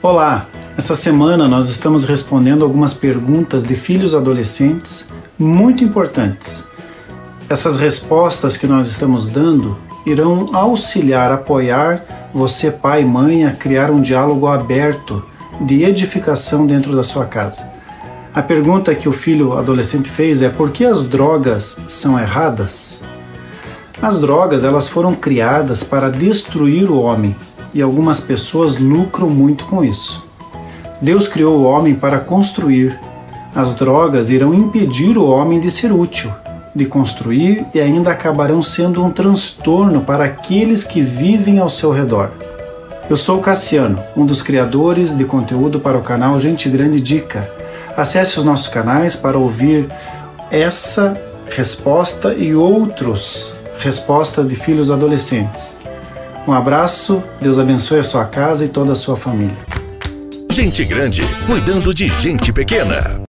Olá! Essa semana nós estamos respondendo algumas perguntas de filhos adolescentes muito importantes. Essas respostas que nós estamos dando irão auxiliar, apoiar você, pai e mãe, a criar um diálogo aberto de edificação dentro da sua casa. A pergunta que o filho adolescente fez é: por que as drogas são erradas? As drogas elas foram criadas para destruir o homem e algumas pessoas lucram muito com isso. Deus criou o homem para construir. As drogas irão impedir o homem de ser útil, de construir e ainda acabarão sendo um transtorno para aqueles que vivem ao seu redor. Eu sou Cassiano, um dos criadores de conteúdo para o canal Gente Grande Dica. Acesse os nossos canais para ouvir essa resposta e outros respostas de filhos adolescentes. Um abraço, Deus abençoe a sua casa e toda a sua família. Gente grande cuidando de gente pequena.